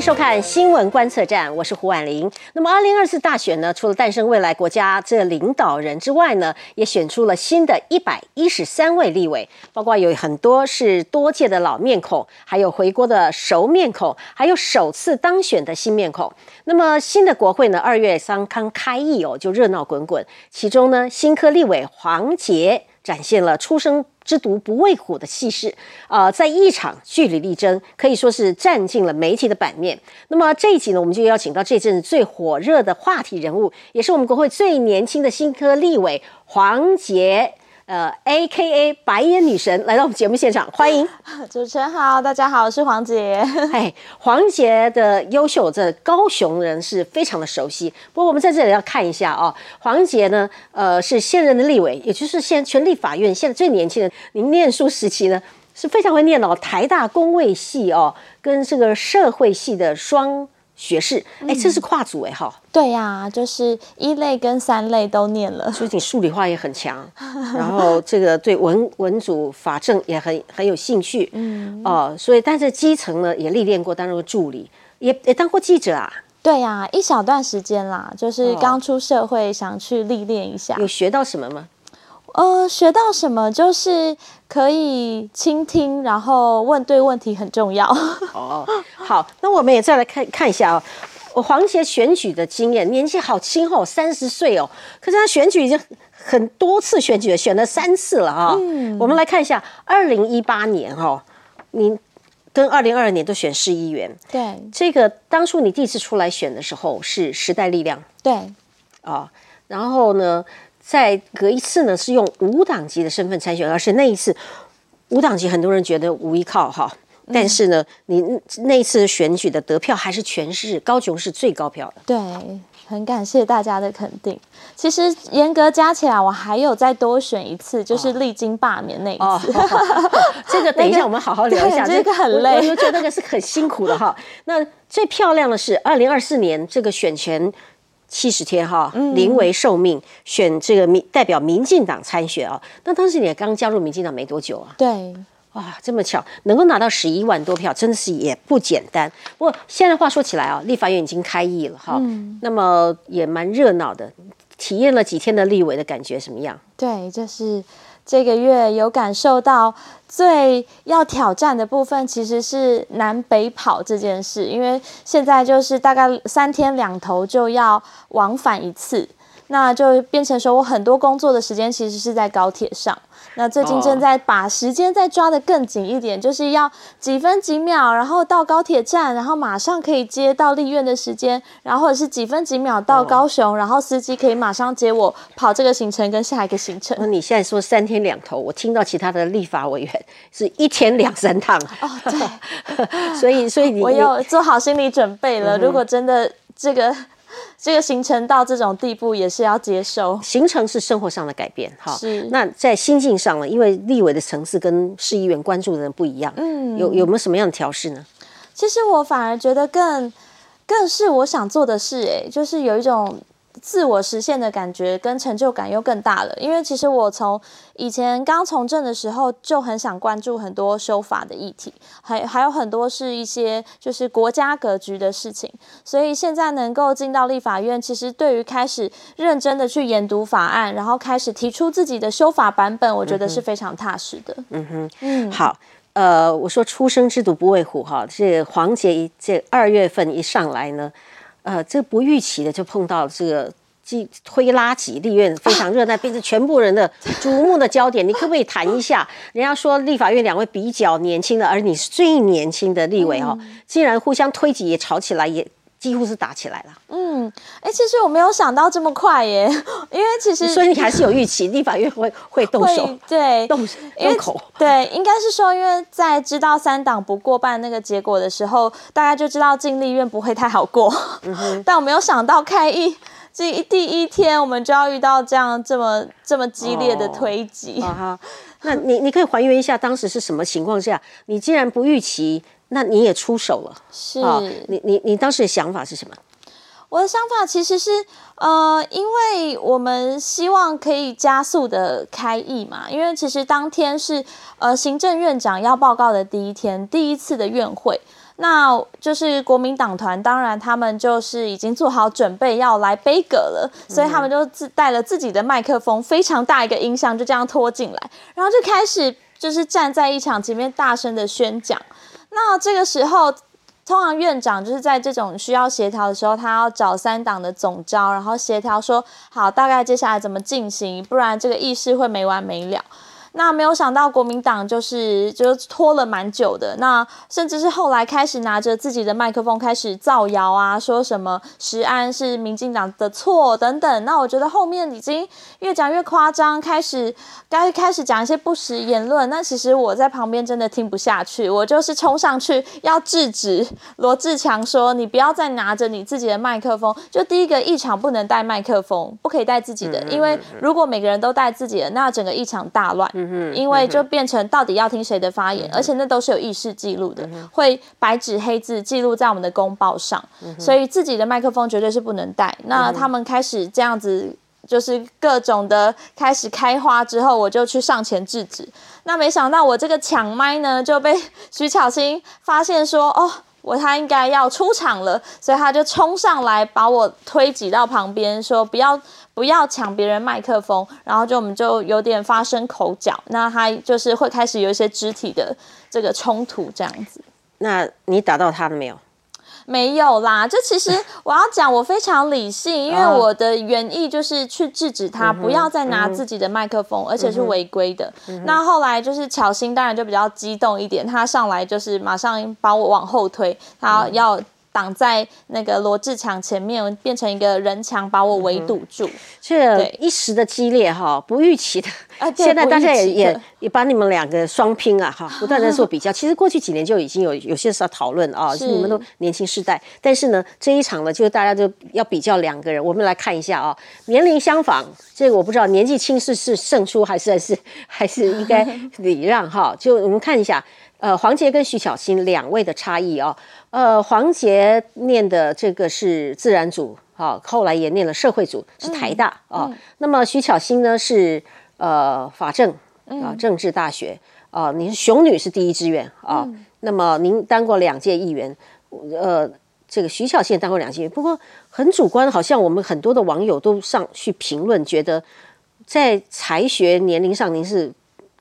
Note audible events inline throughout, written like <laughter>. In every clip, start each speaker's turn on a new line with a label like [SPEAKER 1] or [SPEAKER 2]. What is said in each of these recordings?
[SPEAKER 1] 收看新闻观测站，我是胡婉玲。那么，二零二四大选呢，除了诞生未来国家这领导人之外呢，也选出了新的一百一十三位立委，包括有很多是多届的老面孔，还有回国的熟面孔，还有首次当选的新面孔。那么，新的国会呢，二月刚刚开议哦，就热闹滚滚。其中呢，新科立委黄杰展现了出生。之毒不畏虎的气势，啊，在一场据理力争，可以说是占尽了媒体的版面。那么这一集呢，我们就邀请到这阵最火热的话题人物，也是我们国会最年轻的新科立委黄杰。呃，A K A 白眼女神来到我们节目现场，<laughs> 欢迎
[SPEAKER 2] 主持人好，大家好，我是黄杰。<laughs>
[SPEAKER 1] 哎，黄杰的优秀，这高雄人是非常的熟悉。不过我们在这里要看一下哦，黄杰呢，呃，是现任的立委，也就是现全立法院现在最年轻的。您念书时期呢，是非常会念哦，台大工位系哦，跟这个社会系的双。学士，哎，这是跨组哎哈。
[SPEAKER 2] 对呀，就是一类跟三类都念了，
[SPEAKER 1] 所以你数理化也很强，然后这个对文文组法政也很很有兴趣，嗯哦，所以但是基层呢也历练过，担任过助理，也也当过记者啊。
[SPEAKER 2] 对呀，一小段时间啦，就是刚出社会，想去历练一下。
[SPEAKER 1] 有学到什么吗？
[SPEAKER 2] 呃，学到什么就是可以倾听，然后问对问题很重要。<laughs>
[SPEAKER 1] 哦，好，那我们也再来看看一下哦，黄杰选举的经验，年纪好轻哦，三十岁哦，可是他选举已经很多次选举，选了三次了哈。嗯，我们来看一下，二零一八年哈，你跟二零二二年都选市议员。
[SPEAKER 2] 对，
[SPEAKER 1] 这个当初你第一次出来选的时候是时代力量。
[SPEAKER 2] 对，
[SPEAKER 1] 啊，然后呢？再隔一次呢，是用无党籍的身份参选，而且那一次无党籍，很多人觉得无依靠哈。但是呢，你那一次选举的得票还是全市高雄市最高票的。
[SPEAKER 2] 对，很感谢大家的肯定。其实严格加起来，我还有再多选一次，就是历经罢免那一次。<laughs>
[SPEAKER 1] 这个等一下我们好好聊一下。
[SPEAKER 2] 这个很累，
[SPEAKER 1] 我觉得那个是很辛苦的哈。那最漂亮的是二零二四年这个选权。七十天哈，临危受命选这个民代表民进党参选啊。那当时你也刚加入民进党没多久啊？
[SPEAKER 2] 对，
[SPEAKER 1] 哇，这么巧，能够拿到十一万多票，真的是也不简单。不过现在话说起来啊，立法院已经开议了哈，那么也蛮热闹的。体验了几天的立委的感觉什么样？
[SPEAKER 2] 对，就是。这个月有感受到最要挑战的部分，其实是南北跑这件事，因为现在就是大概三天两头就要往返一次，那就变成说我很多工作的时间其实是在高铁上。那最近正在把时间再抓得更紧一点，就是要几分几秒，然后到高铁站，然后马上可以接到立院的时间，然后或者是几分几秒到高雄，然后司机可以马上接我跑这个行程跟下一个行程。
[SPEAKER 1] 那你现在说三天两头，我听到其他的立法委员是一天两三趟
[SPEAKER 2] 哦，对，<laughs>
[SPEAKER 1] 所以所以你
[SPEAKER 2] 我有做好心理准备了，如果真的这个。这个行程到这种地步也是要接受。
[SPEAKER 1] 行程是生活上的改变，
[SPEAKER 2] 哈。是。
[SPEAKER 1] 那在心境上呢？因为立委的层次跟市议员关注的人不一样，嗯，有有没有什么样的调试呢？
[SPEAKER 2] 其实我反而觉得更更是我想做的事，哎，就是有一种。自我实现的感觉跟成就感又更大了，因为其实我从以前刚从政的时候就很想关注很多修法的议题，还还有很多是一些就是国家格局的事情，所以现在能够进到立法院，其实对于开始认真的去研读法案，然后开始提出自己的修法版本，我觉得是非常踏实的。
[SPEAKER 1] 嗯哼，嗯，好，呃，我说出生之犊不畏虎哈，这黄杰一这二月份一上来呢。呃，这不预期的就碰到这个即推拉级立院非常热闹，变成全部人的瞩目的焦点。你可不可以谈一下？人家说立法院两位比较年轻的，而你是最年轻的立委哦，竟然互相推挤也吵起来也。几乎是打起来了。
[SPEAKER 2] 嗯，哎，其实我没有想到这么快耶，<laughs> 因为其实
[SPEAKER 1] 所以你还是有预期，立法院会 <laughs> 会动手，
[SPEAKER 2] 对，
[SPEAKER 1] 动动口。
[SPEAKER 2] 对，应该是说，因为在知道三党不过半那个结果的时候，大家就知道进立院不会太好过。嗯 <laughs> 但我没有想到开议这第一天，我们就要遇到这样这么这么激烈的推挤。
[SPEAKER 1] 哈，那你你可以还原一下当时是什么情况下，你既然不预期。那你也出手了，
[SPEAKER 2] 是
[SPEAKER 1] 你你你当时的想法是什么？
[SPEAKER 2] 我的想法其实是，呃，因为我们希望可以加速的开议嘛，因为其实当天是呃行政院长要报告的第一天，第一次的院会。那就是国民党团，当然他们就是已经做好准备要来背歌了，所以他们就自带了自己的麦克风，非常大一个音箱，就这样拖进来，然后就开始就是站在一场前面大声的宣讲。那这个时候，通常院长就是在这种需要协调的时候，他要找三党的总招，然后协调说好大概接下来怎么进行，不然这个议事会没完没了。那没有想到国民党就是就拖了蛮久的，那甚至是后来开始拿着自己的麦克风开始造谣啊，说什么石安是民进党的错等等。那我觉得后面已经越讲越夸张，开始该开始讲一些不实言论。那其实我在旁边真的听不下去，我就是冲上去要制止罗志强说：“你不要再拿着你自己的麦克风。”就第一个议场不能带麦克风，不可以带自己的，因为如果每个人都带自己的，那整个议场大乱。因为就变成到底要听谁的发言，而且那都是有意识记录的，会白纸黑字记录在我们的公报上，所以自己的麦克风绝对是不能带。那他们开始这样子，就是各种的开始开花之后，我就去上前制止。那没想到我这个抢麦呢，就被徐巧芯发现说，哦。我他应该要出场了，所以他就冲上来把我推挤到旁边，说不要不要抢别人麦克风，然后就我们就有点发生口角，那他就是会开始有一些肢体的这个冲突这样子。
[SPEAKER 1] 那你打到他了没有？
[SPEAKER 2] 没有啦，就其实我要讲，我非常理性，因为我的原意就是去制止他，不要再拿自己的麦克风，而且是违规的。那后来就是巧心，当然就比较激动一点，他上来就是马上把我往后推，他要。挡在那个罗志强前面，变成一个人墙，把我围堵住。
[SPEAKER 1] 这一时的激烈哈，不预期的。啊，<laughs> 现在大家也也也把你们两个双拼啊哈，不断在做比较。其实过去几年就已经有有些时候讨论啊，是你们都年轻世代。但是呢，这一场呢，就是大家就要比较两个人。我们来看一下啊，年龄相仿，这个我不知道年纪轻是是胜出还是还是还是应该 <laughs> 礼让哈。就我们看一下。呃，黄杰跟徐小新两位的差异哦。呃，黄杰念的这个是自然组，好，后来也念了社会组，是台大啊。那么徐巧芯呢是呃法政啊政治大学啊。你是熊女是第一志愿啊。那么您当过两届议员，呃，这个徐巧芯当过两届，不过很主观，好像我们很多的网友都上去评论，觉得在才学年龄上您是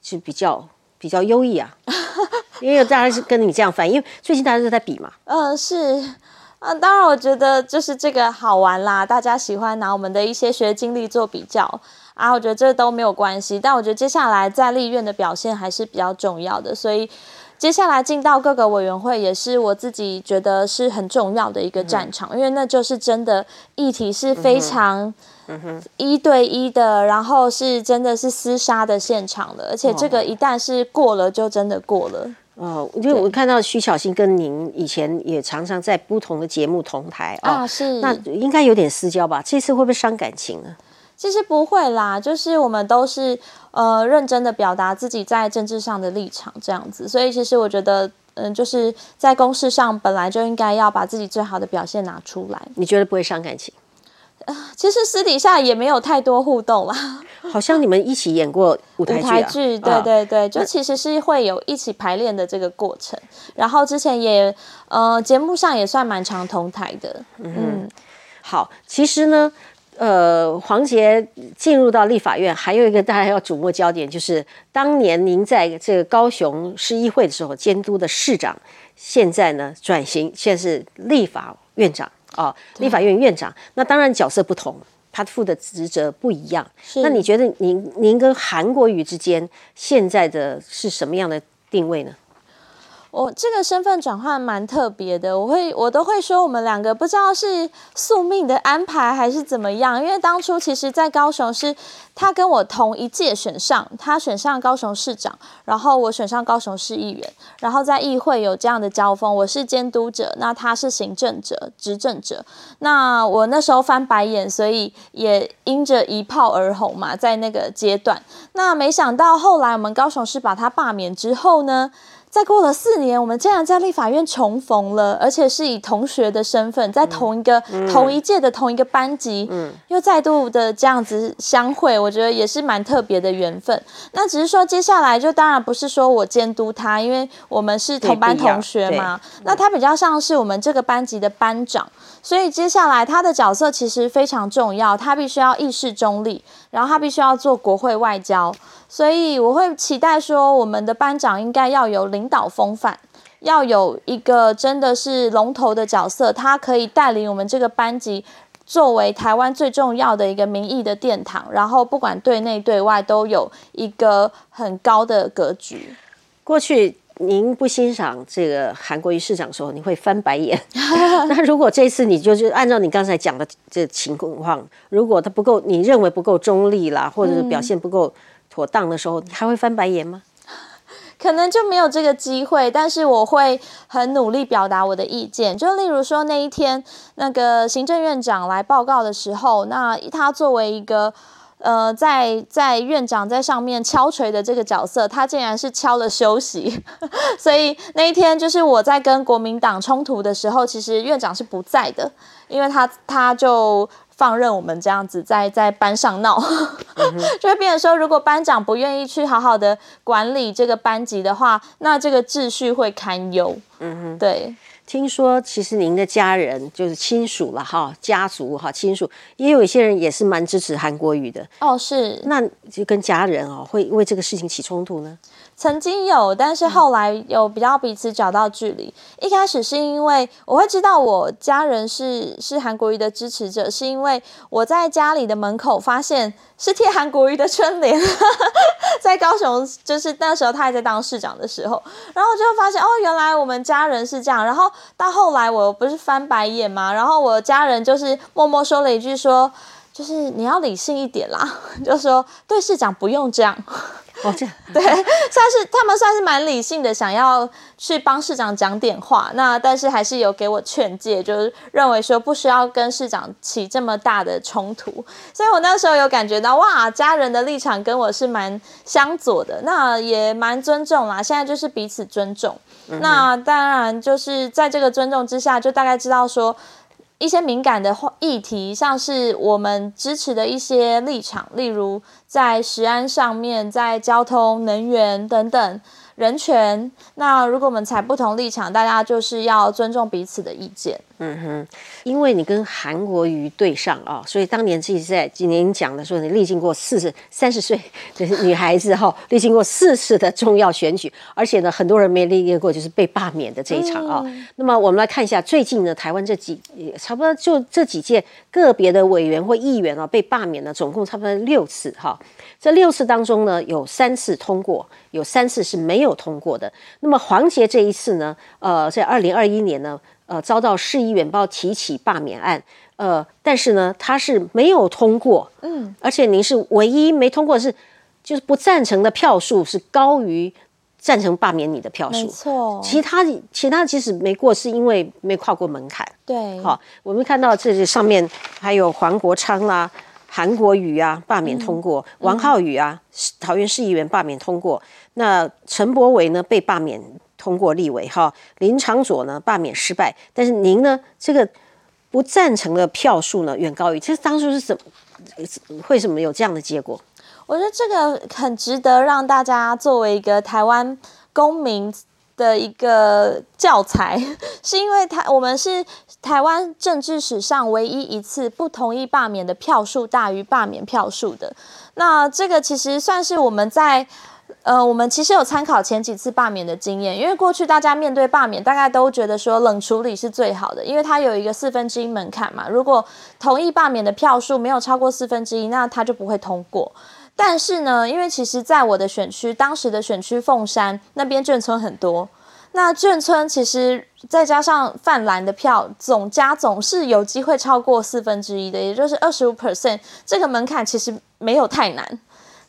[SPEAKER 1] 是比较比较优异啊。<laughs> 因为大家是跟你这样翻，因为最近大家都在比嘛。
[SPEAKER 2] 嗯，是，嗯，当然我觉得就是这个好玩啦，大家喜欢拿我们的一些学经历做比较啊，我觉得这都没有关系。但我觉得接下来在立院的表现还是比较重要的，所以接下来进到各个委员会也是我自己觉得是很重要的一个战场，因为那就是真的议题是非常。一对一的，然后是真的是厮杀的现场了，而且这个一旦是过了，就真的过了。
[SPEAKER 1] 哦，因为我看到徐巧芯跟您以前也常常在不同的节目同台啊，
[SPEAKER 2] 是
[SPEAKER 1] 那应该有点私交吧？这次会不会伤感情呢？
[SPEAKER 2] 其实不会啦，就是我们都是呃认真的表达自己在政治上的立场这样子，所以其实我觉得，嗯，就是在公事上本来就应该要把自己最好的表现拿出来。
[SPEAKER 1] 你觉得不会伤感情？
[SPEAKER 2] 其实私底下也没有太多互动啦，
[SPEAKER 1] 好像你们一起演过舞台
[SPEAKER 2] 剧，<laughs> 对对对，就其实是会有一起排练的这个过程。然后之前也呃节目上也算蛮常同台的。嗯，
[SPEAKER 1] 好，其实呢，呃，黄杰进入到立法院，还有一个大家要瞩目焦点，就是当年您在这个高雄市议会的时候监督的市长，现在呢转型，现在是立法院长。哦，立法院院长，那当然角色不同，他负的职责不一样。那你觉得您您跟韩国瑜之间现在的是什么样的定位呢？
[SPEAKER 2] 我这个身份转换蛮特别的，我会我都会说我们两个不知道是宿命的安排还是怎么样，因为当初其实，在高雄是他跟我同一届选上，他选上高雄市长，然后我选上高雄市议员，然后在议会有这样的交锋，我是监督者，那他是行政者、执政者，那我那时候翻白眼，所以也因着一炮而红嘛，在那个阶段，那没想到后来我们高雄市把他罢免之后呢？再过了四年，我们竟然在立法院重逢了，而且是以同学的身份，在同一个、同一届的同一个班级，又再度的这样子相会，我觉得也是蛮特别的缘分。那只是说，接下来就当然不是说我监督他，因为我们是同班同学嘛。那他比较像是我们这个班级的班长，所以接下来他的角色其实非常重要，他必须要意识中立，然后他必须要做国会外交。所以我会期待说，我们的班长应该要有领导风范，要有一个真的是龙头的角色，他可以带领我们这个班级，作为台湾最重要的一个民意的殿堂，然后不管对内对外都有一个很高的格局。
[SPEAKER 1] 过去您不欣赏这个韩国瑜市长的时候，你会翻白眼。<laughs> 那如果这次你就是按照你刚才讲的这情况，如果他不够，你认为不够中立啦，或者是表现不够。妥当的时候，你还会翻白眼吗？<laughs>
[SPEAKER 2] 可能就没有这个机会，但是我会很努力表达我的意见。就例如说那一天，那个行政院长来报告的时候，那他作为一个呃，在在院长在上面敲锤的这个角色，他竟然是敲了休息。<laughs> 所以那一天就是我在跟国民党冲突的时候，其实院长是不在的，因为他他就。放任我们这样子在在班上闹，<laughs> 就会变成说，如果班长不愿意去好好的管理这个班级的话，那这个秩序会堪忧。嗯哼，对。
[SPEAKER 1] 听说其实您的家人就是亲属了哈，家族哈亲属，也有一些人也是蛮支持韩国语的。
[SPEAKER 2] 哦，是。
[SPEAKER 1] 那就跟家人哦，会因为这个事情起冲突呢？
[SPEAKER 2] 曾经有，但是后来有比较彼此找到距离。一开始是因为我会知道我家人是是韩国瑜的支持者，是因为我在家里的门口发现是贴韩国瑜的春联，<laughs> 在高雄，就是那时候他还在当市长的时候，然后就发现哦，原来我们家人是这样。然后到后来我不是翻白眼嘛？然后我家人就是默默说了一句说，就是你要理性一点啦，<laughs> 就说对市长不用这样。
[SPEAKER 1] 哦，这样 <laughs>
[SPEAKER 2] 对，算是他们算是蛮理性的，想要去帮市长讲点话。那但是还是有给我劝诫，就是认为说不需要跟市长起这么大的冲突。所以我那时候有感觉到，哇，家人的立场跟我是蛮相左的，那也蛮尊重啦。现在就是彼此尊重。那当然就是在这个尊重之下，就大概知道说。一些敏感的议题，像是我们支持的一些立场，例如在食安上面，在交通、能源等等。人权，那如果我们采不同立场，大家就是要尊重彼此的意见。嗯
[SPEAKER 1] 哼，因为你跟韩国瑜对上啊，所以当年自己在今年讲的说，你历经过四十三十岁的女孩子哈，历经过四次的重要选举，而且呢，很多人没历经过就是被罢免的这一场啊。那么我们来看一下最近呢，台湾这几差不多就这几届个别的委员或议员啊被罢免了，总共差不多六次哈。这六次当中呢，有三次通过，有三次是没有通过的。那么黄杰这一次呢，呃，在二零二一年呢，呃，遭到市议员报提起罢免案，呃，但是呢，他是没有通过，嗯，而且您是唯一没通过是，就是不赞成的票数是高于赞成罢免你的票数，没
[SPEAKER 2] 错。
[SPEAKER 1] 其他其他即使没过，是因为没跨过门槛，
[SPEAKER 2] 对。
[SPEAKER 1] 好，我们看到这上面还有黄国昌啦。韩国瑜啊，罢免通过；王浩宇啊，桃园市议员罢免通过。那陈柏伟呢，被罢免通过立委哈。林长佐呢，罢免失败。但是您呢，这个不赞成的票数呢，远高于。这当初是怎么？为什么有这样的结果？
[SPEAKER 2] 我觉得这个很值得让大家作为一个台湾公民。的一个教材，<laughs> 是因为台我们是台湾政治史上唯一一次不同意罢免的票数大于罢免票数的。那这个其实算是我们在呃，我们其实有参考前几次罢免的经验，因为过去大家面对罢免，大概都觉得说冷处理是最好的，因为它有一个四分之一门槛嘛。如果同意罢免的票数没有超过四分之一，那它就不会通过。但是呢，因为其实在我的选区，当时的选区凤山那边眷村很多，那眷村其实再加上泛蓝的票，总加总是有机会超过四分之一的，也就是二十五 percent，这个门槛其实没有太难。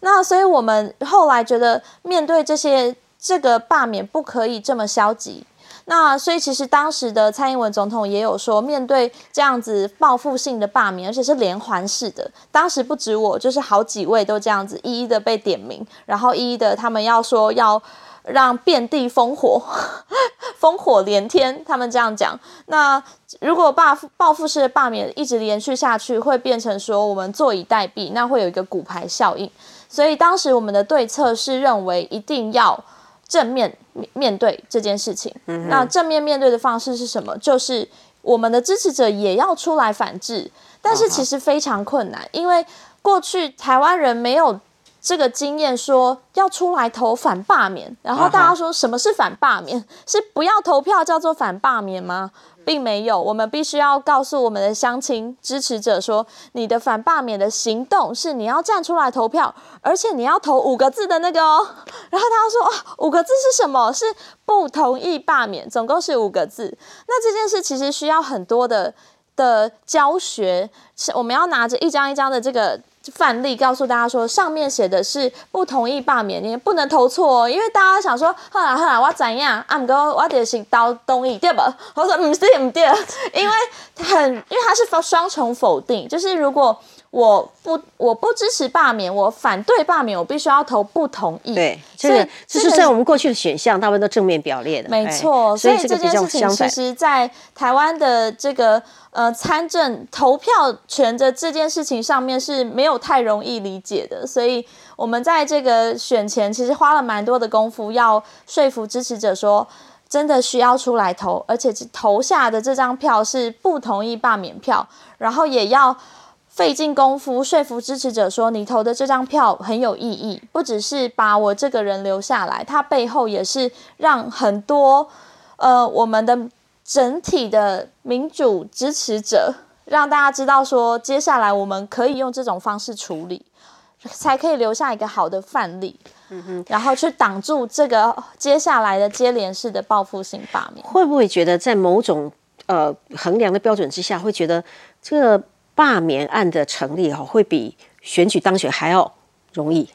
[SPEAKER 2] 那所以我们后来觉得，面对这些这个罢免不可以这么消极。那所以其实当时的蔡英文总统也有说，面对这样子报复性的罢免，而且是连环式的，当时不止我，就是好几位都这样子一一的被点名，然后一一的他们要说要让遍地烽火，<laughs> 烽火连天。他们这样讲。那如果报报复式的罢免一直连续下去，会变成说我们坐以待毙，那会有一个骨牌效应。所以当时我们的对策是认为一定要正面面对这件事情。那正面面对的方式是什么？就是我们的支持者也要出来反制，但是其实非常困难，因为过去台湾人没有。这个经验说要出来投反罢免，然后大家说什么是反罢免？是不要投票叫做反罢免吗？并没有，我们必须要告诉我们的乡亲支持者说，你的反罢免的行动是你要站出来投票，而且你要投五个字的那个哦。<laughs> 然后他说哦，五个字是什么？是不同意罢免，总共是五个字。那这件事其实需要很多的的教学，我们要拿着一张一张的这个。范例告诉大家说，上面写的是不同意罢免，你不能投错哦，因为大家想说，后来后来我怎样？啊，唔过我就是投同意，对吧？我说唔对唔对，因为很，因为它是双重否定，就是如果。我不，我不支持罢免，我反对罢免，我必须要投不同意。
[SPEAKER 1] 对，这个这是在我们过去的选项，大部分都正面表列的。
[SPEAKER 2] 没错，所以这件事情其实，在台湾的这个呃参政投票权的这件事情上面是没有太容易理解的，所以我们在这个选前其实花了蛮多的功夫，要说服支持者说，真的需要出来投，而且投下的这张票是不同意罢免票，然后也要。费尽功夫说服支持者说，你投的这张票很有意义，不只是把我这个人留下来，它背后也是让很多呃我们的整体的民主支持者，让大家知道说，接下来我们可以用这种方式处理，才可以留下一个好的范例，嗯哼，然后去挡住这个接下来的接连式的报复性罢免。
[SPEAKER 1] 会不会觉得在某种呃衡量的标准之下，会觉得这个？罢免案的成立哈，会比选举当选还要容易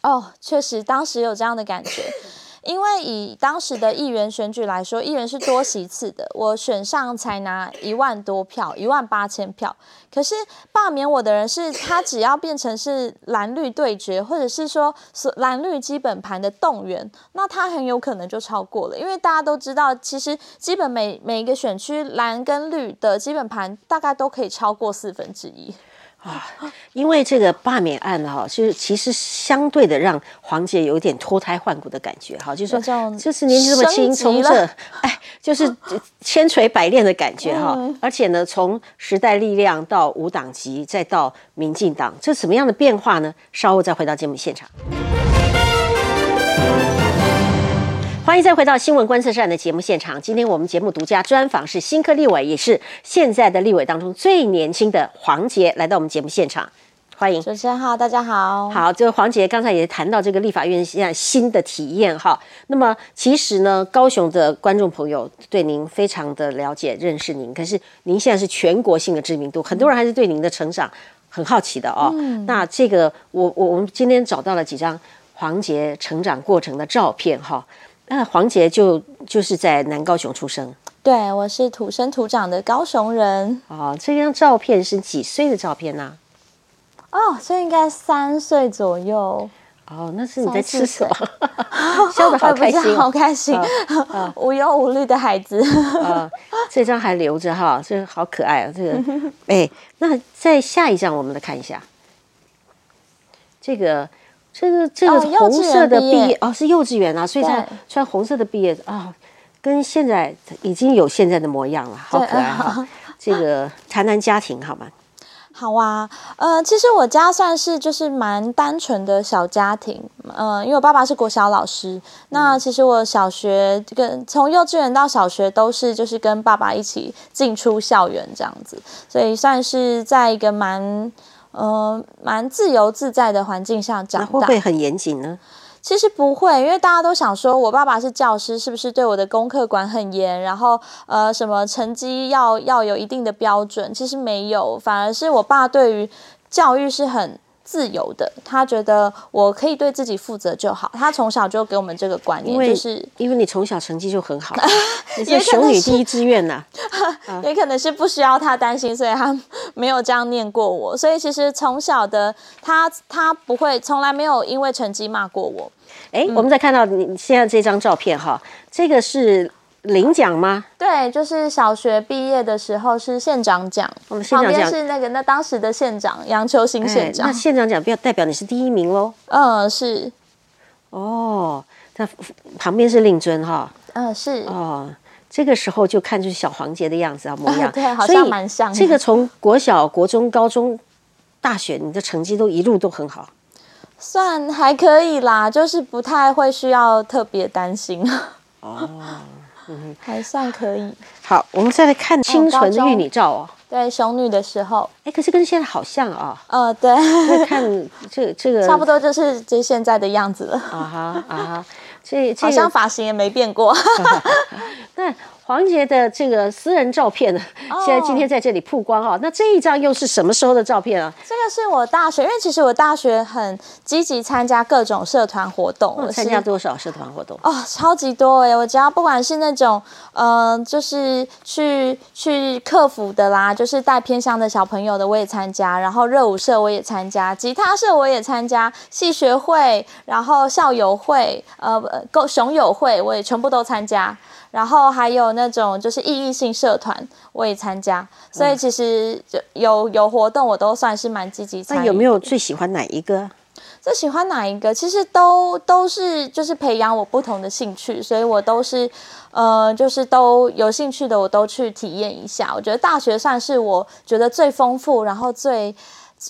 [SPEAKER 2] 哦。确实，当时有这样的感觉。因为以当时的议员选举来说，议员是多席次的，我选上才拿一万多票，一万八千票。可是罢免我的人是他，只要变成是蓝绿对决，或者是说蓝绿基本盘的动员，那他很有可能就超过了。因为大家都知道，其实基本每每一个选区蓝跟绿的基本盘大概都可以超过四分之一。
[SPEAKER 1] 啊，因为这个罢免案哈，就是其实相对的让黄杰有点脱胎换骨的感觉哈，就是说就是年纪这么轻，从这哎，就是 <laughs> 千锤百炼的感觉哈，而且呢，从时代力量到无党籍，再到民进党，这什么样的变化呢？稍后再回到节目现场。欢迎再回到新闻观测站的节目现场。今天我们节目独家专访是新科立委，也是现在的立委当中最年轻的黄杰，来到我们节目现场。欢迎
[SPEAKER 2] 主持人好，大家好。
[SPEAKER 1] 好，这个黄杰刚才也谈到这个立法院现在新的体验哈。那么其实呢，高雄的观众朋友对您非常的了解，认识您。可是您现在是全国性的知名度，很多人还是对您的成长很好奇的哦。那这个我我我们今天找到了几张黄杰成长过程的照片哈。那黄杰就就是在南高雄出生，
[SPEAKER 2] 对我是土生土长的高雄人。
[SPEAKER 1] 哦，这张照片是几岁的照片呢？
[SPEAKER 2] 哦，这应该三岁左右。
[SPEAKER 1] 哦，那是你在吃什么？<laughs> 笑得好 <laughs> 开心，
[SPEAKER 2] 好开心，<laughs> 无忧无虑的孩子。
[SPEAKER 1] 啊，这张还留着哈，这好可爱啊！这个，哎，那再下一张，我们来看一下这个。这个这个红色的毕业哦，是幼稚园啊，所以才穿红色的毕业啊，跟现在已经有现在的模样了，好可爱哈。<laughs> 这个谈谈家庭好吗？
[SPEAKER 2] 好啊，呃，其实我家算是就是蛮单纯的小家庭，呃，因为我爸爸是国小老师，那其实我小学跟从幼稚园到小学都是就是跟爸爸一起进出校园这样子，所以算是在一个蛮。呃，蛮自由自在的环境下长大，
[SPEAKER 1] 会不会很严谨呢？
[SPEAKER 2] 其实不会，因为大家都想说，我爸爸是教师，是不是对我的功课管很严？然后呃，什么成绩要要有一定的标准？其实没有，反而是我爸对于教育是很。自由的，他觉得我可以对自己负责就好。他从小就给我们这个观念，就是
[SPEAKER 1] 因为你从小成绩就很好，<laughs> 你是雄女第一志愿呐，<laughs>
[SPEAKER 2] 也可能是不需要他担心，所以他没有这样念过我。所以其实从小的他，他不会从来没有因为成绩骂过我。
[SPEAKER 1] 哎，我们再看到你现在这张照片哈，这个是。领奖吗？
[SPEAKER 2] 对，就是小学毕业的时候是县长奖，
[SPEAKER 1] 我们县长奖
[SPEAKER 2] 是那个那当时的县长杨秋兴县长。
[SPEAKER 1] 那县长奖不要代表你是第一名喽？
[SPEAKER 2] 嗯，是。
[SPEAKER 1] 哦，那旁边是令尊哈。
[SPEAKER 2] 嗯，是。
[SPEAKER 1] 哦，这个时候就看就是小黄杰的样子啊模样，<laughs>
[SPEAKER 2] 对，好像蛮像。
[SPEAKER 1] 这个从国小、国中、高中、大学，你的成绩都一路都很好，
[SPEAKER 2] 算还可以啦，就是不太会需要特别担心。哦。还算可以。
[SPEAKER 1] 好，我们再来看清纯玉女照哦。
[SPEAKER 2] 对，熊女的时候，
[SPEAKER 1] 哎，可是跟现在好像啊。
[SPEAKER 2] 呃，对。
[SPEAKER 1] 看 <laughs> 这这个，
[SPEAKER 2] 差不多就是这现在的样子了。
[SPEAKER 1] 啊哈啊哈，这
[SPEAKER 2] 好像发型也没变过。<laughs> <laughs>
[SPEAKER 1] 对。黄杰的这个私人照片呢，现在今天在这里曝光哈。那这一张又是什么时候的照片啊？
[SPEAKER 2] 这个是我大学，因为其实我大学很积极参加各种社团活动。
[SPEAKER 1] 参加多少社团活动？
[SPEAKER 2] 哦，超级多哎！我只要不管是那种，嗯，就是去去客服的啦，就是带偏乡的小朋友的，我也参加。然后热舞社我也参加，吉他社我也参加，戏学会，然后校友会，呃，够熊友会，我也全部都参加。然后还有那种就是意义性社团，我也参加，所以其实就有有活动，我都算是蛮积极参与。
[SPEAKER 1] 那有没有最喜欢哪一个？
[SPEAKER 2] 最喜欢哪一个？其实都都是就是培养我不同的兴趣，所以我都是呃，就是都有兴趣的，我都去体验一下。我觉得大学算是我觉得最丰富，然后最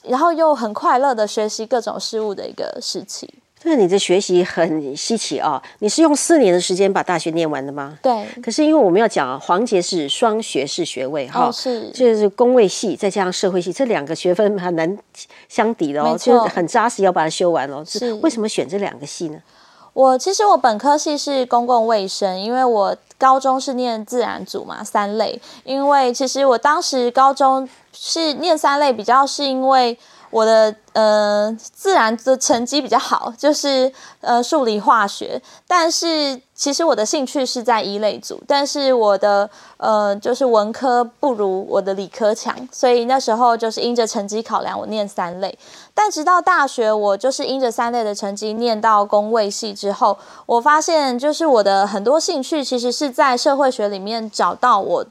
[SPEAKER 2] 然后又很快乐的学习各种事物的一个时期。
[SPEAKER 1] 那你的学习很稀奇啊！你是用四年的时间把大学念完的吗？
[SPEAKER 2] 对。
[SPEAKER 1] 可是因为我们要讲啊，黄杰是双学士学位
[SPEAKER 2] 哈，是，
[SPEAKER 1] 就是工位系再加上社会系这两个学分很难相抵的哦，就很扎实要把它修完哦。是。为什么选这两个系呢？
[SPEAKER 2] 我其实我本科系是公共卫生，因为我高中是念自然组嘛，三类。因为其实我当时高中是念三类，比较是因为。我的呃自然的成绩比较好，就是呃数理化学，但是其实我的兴趣是在一类组，但是我的呃就是文科不如我的理科强，所以那时候就是因着成绩考量，我念三类。但直到大学，我就是因着三类的成绩念到工位系之后，我发现就是我的很多兴趣其实是在社会学里面找到我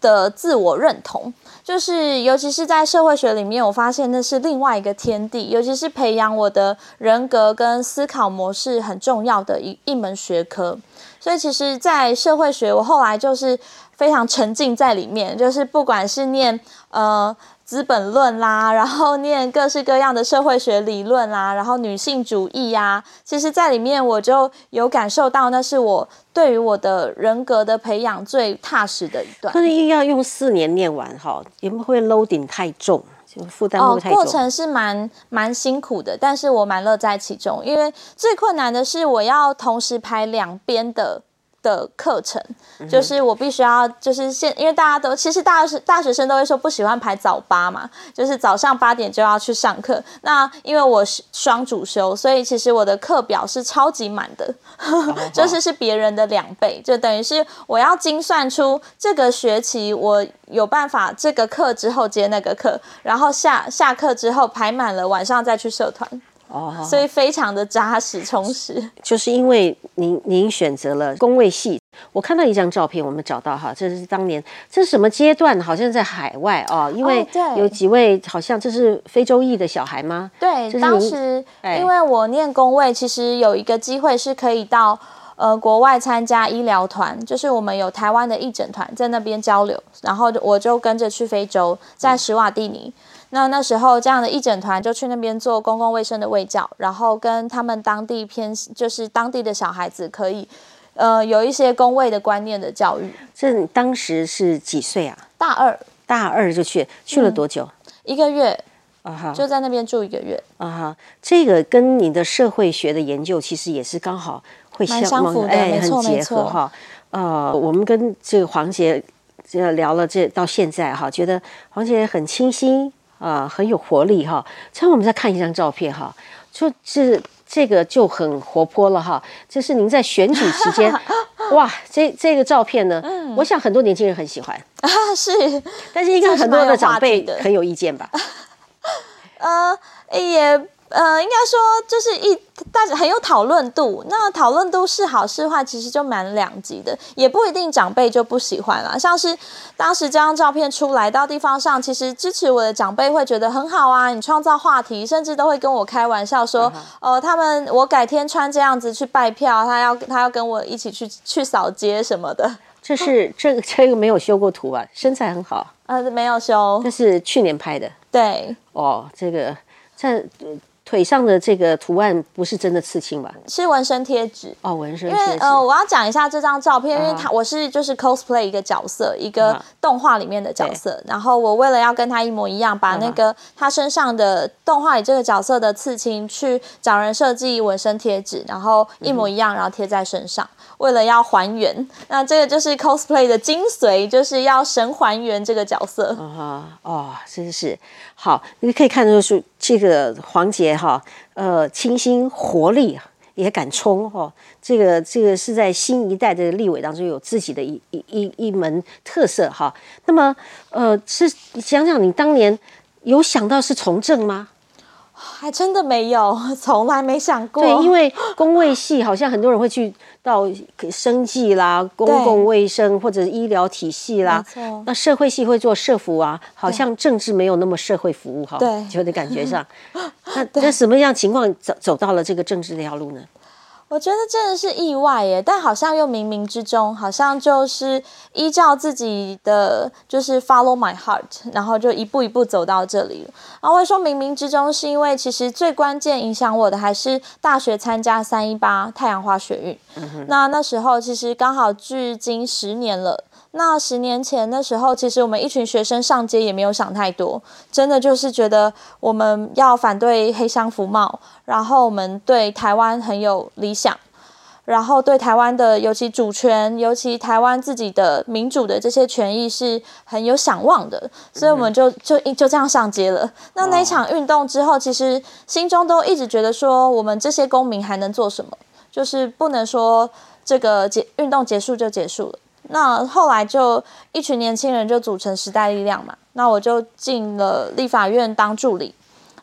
[SPEAKER 2] 的自我认同。就是，尤其是在社会学里面，我发现那是另外一个天地，尤其是培养我的人格跟思考模式很重要的一一门学科。所以，其实，在社会学，我后来就是非常沉浸在里面，就是不管是念呃。资本论啦，然后念各式各样的社会学理论啦，然后女性主义呀，其实，在里面我就有感受到，那是我对于我的人格的培养最踏实的一段。
[SPEAKER 1] 但是硬要用四年念完哈，有没有会 loading 太重，就负担会太重？
[SPEAKER 2] 过程是蛮蛮辛苦的，但是我蛮乐在其中，因为最困难的是我要同时排两边的。的课程就是我必须要，就是现，因为大家都其实大学大学生都会说不喜欢排早八嘛，就是早上八点就要去上课。那因为我是双主修，所以其实我的课表是超级满的，<laughs> 就是是别人的两倍，就等于是我要精算出这个学期我有办法这个课之后接那个课，然后下下课之后排满了，晚上再去社团。哦，所以非常的扎实充实，
[SPEAKER 1] 就是因为您您选择了工位系，我看到一张照片，我们找到哈，这是当年这是什么阶段？好像在海外哦，因为有几位好像这是非洲裔的小孩吗？
[SPEAKER 2] 对，当时因为我念工位，其实有一个机会是可以到呃国外参加医疗团，就是我们有台湾的义诊团在那边交流，然后我就跟着去非洲，在史瓦蒂尼。那那时候，这样的一整团就去那边做公共卫生的卫教，然后跟他们当地偏，就是当地的小孩子可以，呃，有一些公卫的观念的教育。
[SPEAKER 1] 这你当时是几岁啊？
[SPEAKER 2] 大二，
[SPEAKER 1] 大二就去，去了多久？
[SPEAKER 2] 一个月啊哈，就在那边住一个月
[SPEAKER 1] 啊哈。这个跟你的社会学的研究其实也是刚好会
[SPEAKER 2] 相符的，没错没错哈。
[SPEAKER 1] 呃，我们跟这个黄杰这聊了这到现在哈，觉得黄杰很清新。啊，很有活力哈。再我们再看一张照片哈，就是这个就很活泼了哈。这是您在选举期间，<laughs> 哇，这这个照片呢，我想很多年轻人很喜欢
[SPEAKER 2] 啊，是，
[SPEAKER 1] 但是应该很多的长辈很有意见吧？<laughs>
[SPEAKER 2] 呃，也。呃，应该说就是一大家很有讨论度。那讨论度是好是坏，其实就蛮两极的，也不一定长辈就不喜欢啦。像是当时这张照片出来到地方上，其实支持我的长辈会觉得很好啊，你创造话题，甚至都会跟我开玩笑说，哦，他们我改天穿这样子去拜票，他要他要跟我一起去去扫街什么的。
[SPEAKER 1] 这是这个这个没有修过图吧，身材很好。
[SPEAKER 2] 呃，没有修，
[SPEAKER 1] 这是去年拍的。
[SPEAKER 2] 对。
[SPEAKER 1] 哦，这个这。腿上的这个图案不是真的刺青吧？
[SPEAKER 2] 是纹身贴纸
[SPEAKER 1] 哦，纹身。因为
[SPEAKER 2] 呃，我要讲一下这张照片，因为他我是就是 cosplay 一个角色，一个动画里面的角色。然后我为了要跟他一模一样，把那个他身上的动画里这个角色的刺青去找人设计纹身贴纸，然后一模一样，然后贴在身上。为了要还原，那这个就是 cosplay 的精髓，就是要神还原这个角色。
[SPEAKER 1] 啊哦，真是好，你可以看出是这个黄杰哈，呃，清新活力也敢冲哈。这个这个是在新一代的立委当中有自己的一一一一门特色哈。那么呃，是你想想你当年有想到是从政吗？
[SPEAKER 2] 还真的没有，从来没想过。
[SPEAKER 1] 对，因为工卫系好像很多人会去到生计啦、公共卫生或者医疗体系啦。那社会系会做社服啊，好像政治没有那么社会服务哈。
[SPEAKER 2] 对，
[SPEAKER 1] 就的感觉上。<laughs> 那那什么样情况走走到了这个政治这条路呢？
[SPEAKER 2] 我觉得真的是意外耶，但好像又冥冥之中，好像就是依照自己的，就是 follow my heart，然后就一步一步走到这里了。然后我说冥冥之中，是因为其实最关键影响我的还是大学参加三一八太阳花学运。那那时候其实刚好距今十年了。那十年前的时候，其实我们一群学生上街也没有想太多，真的就是觉得我们要反对黑箱服贸，然后我们对台湾很有理想，然后对台湾的尤其主权，尤其台湾自己的民主的这些权益是很有想望的，所以我们就就就这样上街了。那那场运动之后，其实心中都一直觉得说，我们这些公民还能做什么？就是不能说这个结运动结束就结束了。那后来就一群年轻人就组成时代力量嘛，那我就进了立法院当助理，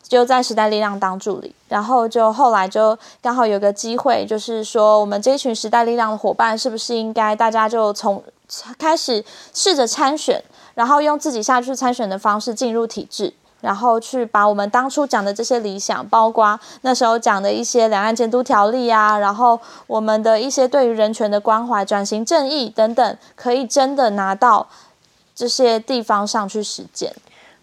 [SPEAKER 2] 就在时代力量当助理，然后就后来就刚好有个机会，就是说我们这一群时代力量的伙伴是不是应该大家就从开始试着参选，然后用自己下去参选的方式进入体制。然后去把我们当初讲的这些理想，包括那时候讲的一些两岸监督条例啊，然后我们的一些对于人权的关怀、转型正义等等，可以真的拿到这些地方上去实践。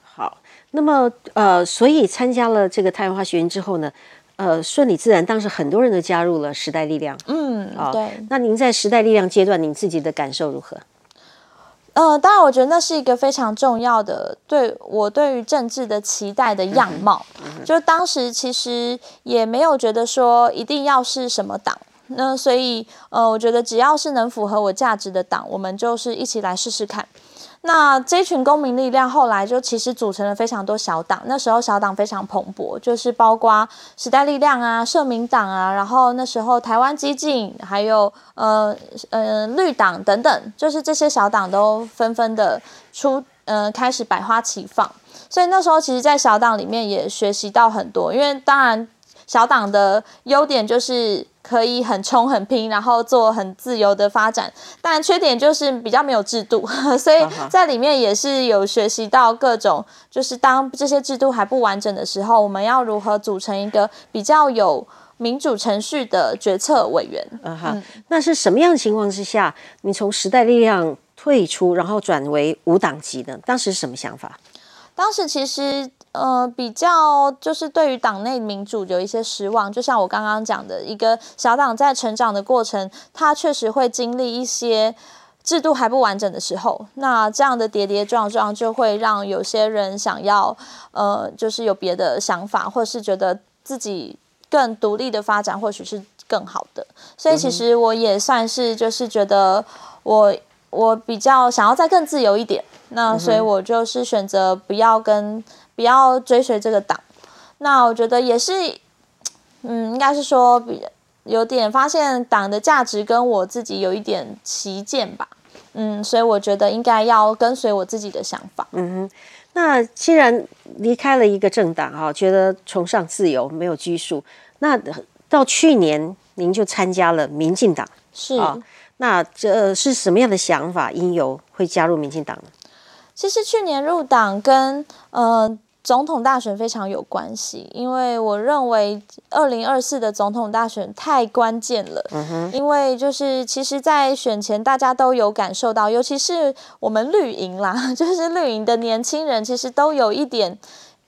[SPEAKER 1] 好，那么呃，所以参加了这个太阳花学院之后呢，呃，顺理自然，当时很多人都加入了时代力量。
[SPEAKER 2] 嗯，对。
[SPEAKER 1] 那您在时代力量阶段，您自己的感受如何？
[SPEAKER 2] 嗯，当然，我觉得那是一个非常重要的，对我对于政治的期待的样貌。就当时其实也没有觉得说一定要是什么党，那所以呃，我觉得只要是能符合我价值的党，我们就是一起来试试看。那这群公民力量后来就其实组成了非常多小党，那时候小党非常蓬勃，就是包括时代力量啊、社民党啊，然后那时候台湾激进，还有呃呃绿党等等，就是这些小党都纷纷的出呃开始百花齐放，所以那时候其实，在小党里面也学习到很多，因为当然小党的优点就是。可以很冲很拼，然后做很自由的发展，但缺点就是比较没有制度，<laughs> 所以在里面也是有学习到各种，就是当这些制度还不完整的时候，我们要如何组成一个比较有民主程序的决策委员。
[SPEAKER 1] 嗯哈，那是什么样的情况之下，你从时代力量退出，然后转为无党籍的？当时是什么想法？
[SPEAKER 2] 当时其实。呃，比较就是对于党内民主有一些失望，就像我刚刚讲的，一个小党在成长的过程，它确实会经历一些制度还不完整的时候，那这样的跌跌撞撞就会让有些人想要，呃，就是有别的想法，或是觉得自己更独立的发展或许是更好的。所以其实我也算是就是觉得我。我比较想要再更自由一点，那所以我就是选择不要跟不要追随这个党。那我觉得也是，嗯，应该是说比有点发现党的价值跟我自己有一点旗见吧，嗯，所以我觉得应该要跟随我自己的想法。
[SPEAKER 1] 嗯哼，那既然离开了一个政党哈，觉得崇尚自由，没有拘束，那到去年您就参加了民进党，
[SPEAKER 2] 是
[SPEAKER 1] 啊，那这是什么样的想法？因由会加入民进党呢？
[SPEAKER 2] 其实去年入党跟呃总统大选非常有关系，因为我认为二零二四的总统大选太关键了。嗯哼，因为就是其实，在选前大家都有感受到，尤其是我们绿营啦，<laughs> 就是绿营的年轻人，其实都有一点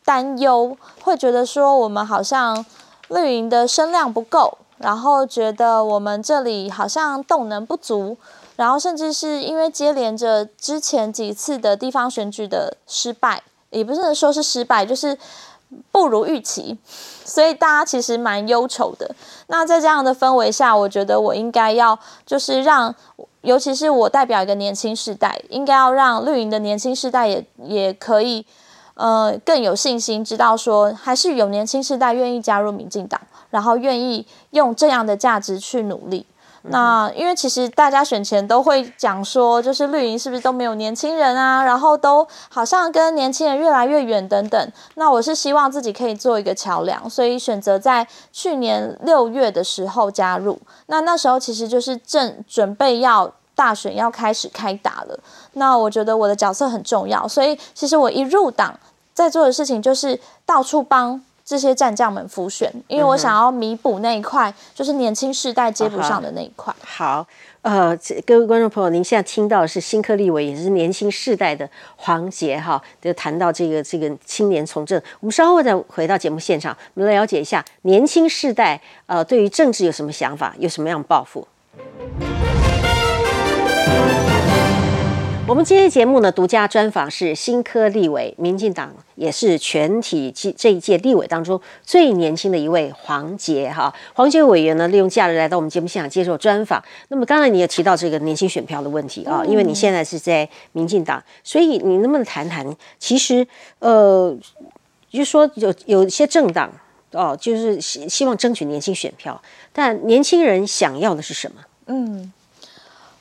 [SPEAKER 2] 担忧，会觉得说我们好像绿营的声量不够，然后觉得我们这里好像动能不足。然后，甚至是因为接连着之前几次的地方选举的失败，也不是说是失败，就是不如预期，所以大家其实蛮忧愁的。那在这样的氛围下，我觉得我应该要就是让，尤其是我代表一个年轻世代，应该要让绿营的年轻世代也也可以，呃，更有信心，知道说还是有年轻世代愿意加入民进党，然后愿意用这样的价值去努力。那因为其实大家选前都会讲说，就是绿营是不是都没有年轻人啊？然后都好像跟年轻人越来越远等等。那我是希望自己可以做一个桥梁，所以选择在去年六月的时候加入。那那时候其实就是正准备要大选要开始开打了。那我觉得我的角色很重要，所以其实我一入党在做的事情就是到处帮。这些战将们浮选，因为我想要弥补那一块，就是年轻世代接不上的那一块。
[SPEAKER 1] 好，呃，各位观众朋友，您现在听到的是新科立委，也是年轻世代的黄杰哈，就谈到这个这个青年从政。我们稍后再回到节目现场，我们来了解一下年轻世代呃对于政治有什么想法，有什么样抱负。我们今天节目呢，独家专访是新科立委，民进党也是全体这这一届立委当中最年轻的一位黄杰哈。黄杰委员呢，利用假日来到我们节目现场接受专访。那么刚才你也提到这个年轻选票的问题啊，因为你现在是在民进党，所以你能不能谈谈？其实呃，就说有有些政党哦，就是希希望争取年轻选票，但年轻人想要的是什么？嗯。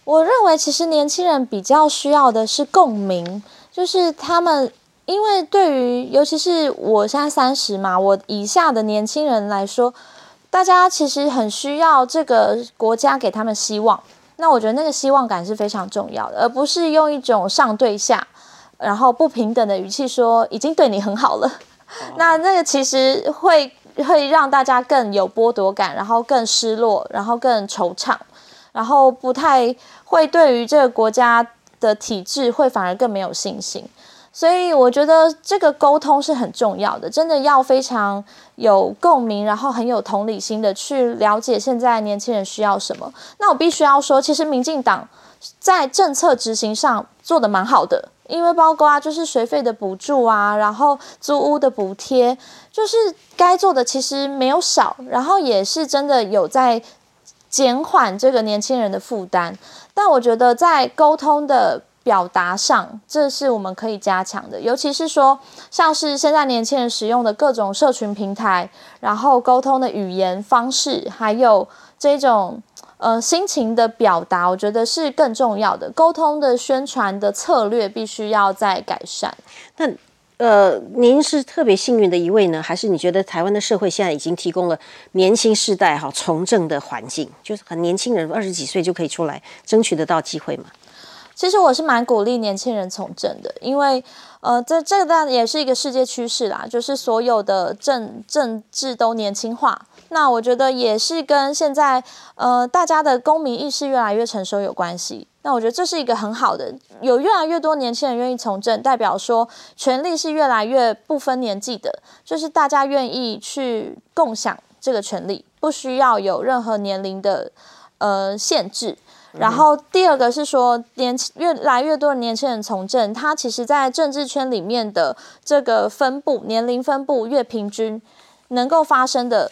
[SPEAKER 2] 我认为，其实年轻人比较需要的是共鸣，就是他们，因为对于，尤其是我现在三十嘛，我以下的年轻人来说，大家其实很需要这个国家给他们希望。那我觉得那个希望感是非常重要的，而不是用一种上对下，然后不平等的语气说已经对你很好了。那那个其实会会让大家更有剥夺感，然后更失落，然后更惆怅。然后不太会对于这个国家的体制会反而更没有信心，所以我觉得这个沟通是很重要的，真的要非常有共鸣，然后很有同理心的去了解现在年轻人需要什么。那我必须要说，其实民进党在政策执行上做的蛮好的，因为包括啊就是学费的补助啊，然后租屋的补贴，就是该做的其实没有少，然后也是真的有在。减缓这个年轻人的负担，但我觉得在沟通的表达上，这是我们可以加强的。尤其是说，像是现在年轻人使用的各种社群平台，然后沟通的语言方式，还有这种呃心情的表达，我觉得是更重要的。沟通的宣传的策略必须要再改善。
[SPEAKER 1] 那。呃，您是特别幸运的一位呢，还是你觉得台湾的社会现在已经提供了年轻世代哈从政的环境，就是很年轻人二十几岁就可以出来争取得到机会嘛？
[SPEAKER 2] 其实我是蛮鼓励年轻人从政的，因为呃，这这个当然也是一个世界趋势啦，就是所有的政政治都年轻化。那我觉得也是跟现在呃大家的公民意识越来越成熟有关系。那我觉得这是一个很好的，有越来越多年轻人愿意从政，代表说权力是越来越不分年纪的，就是大家愿意去共享这个权利，不需要有任何年龄的呃限制。然后第二个是说，年越来越多的年轻人从政，他其实在政治圈里面的这个分布年龄分布越平均，能够发生的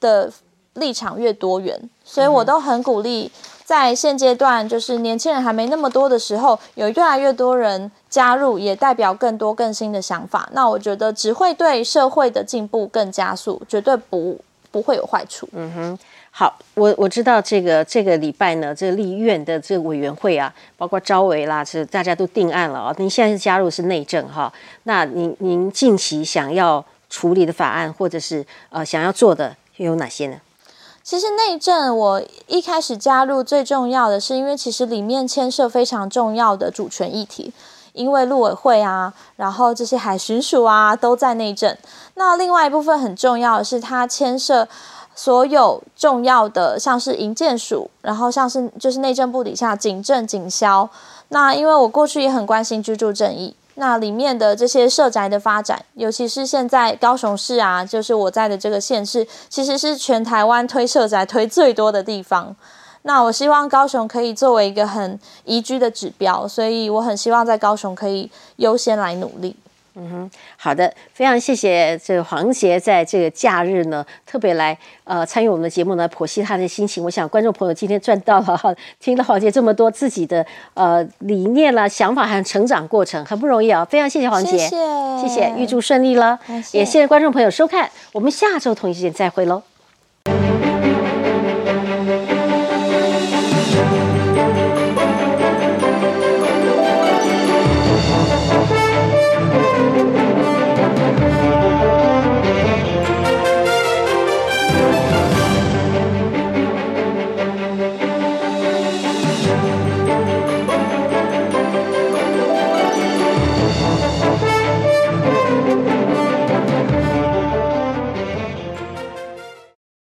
[SPEAKER 2] 的立场越多元，所以我都很鼓励。在现阶段，就是年轻人还没那么多的时候，有越来越多人加入，也代表更多更新的想法。那我觉得只会对社会的进步更加速，绝对不不会有坏处。
[SPEAKER 1] 嗯哼，好，我我知道这个这个礼拜呢，这个立院的这个委员会啊，包括招委啦，是大家都定案了啊。您现在加入是内政哈，那您您近期想要处理的法案，或者是呃想要做的有哪些呢？
[SPEAKER 2] 其实内政我一开始加入最重要的是，因为其实里面牵涉非常重要的主权议题，因为陆委会啊，然后这些海巡署啊都在内政。那另外一部分很重要的是，它牵涉所有重要的，像是营建署，然后像是就是内政部底下警政、警消。那因为我过去也很关心居住正义。那里面的这些社宅的发展，尤其是现在高雄市啊，就是我在的这个县市，其实是全台湾推社宅推最多的地方。那我希望高雄可以作为一个很宜居的指标，所以我很希望在高雄可以优先来努力。
[SPEAKER 1] 嗯哼，好的，非常谢谢这个黄杰在这个假日呢，特别来呃参与我们的节目呢，剖析他的心情。我想观众朋友今天赚到了哈，听了黄杰这么多自己的呃理念啦、想法还有成长过程，很不容易啊！非常谢谢黄杰，
[SPEAKER 2] 谢谢，
[SPEAKER 1] 谢谢，预祝顺利了，也谢谢观众朋友收看，我们下周同一时间再会喽。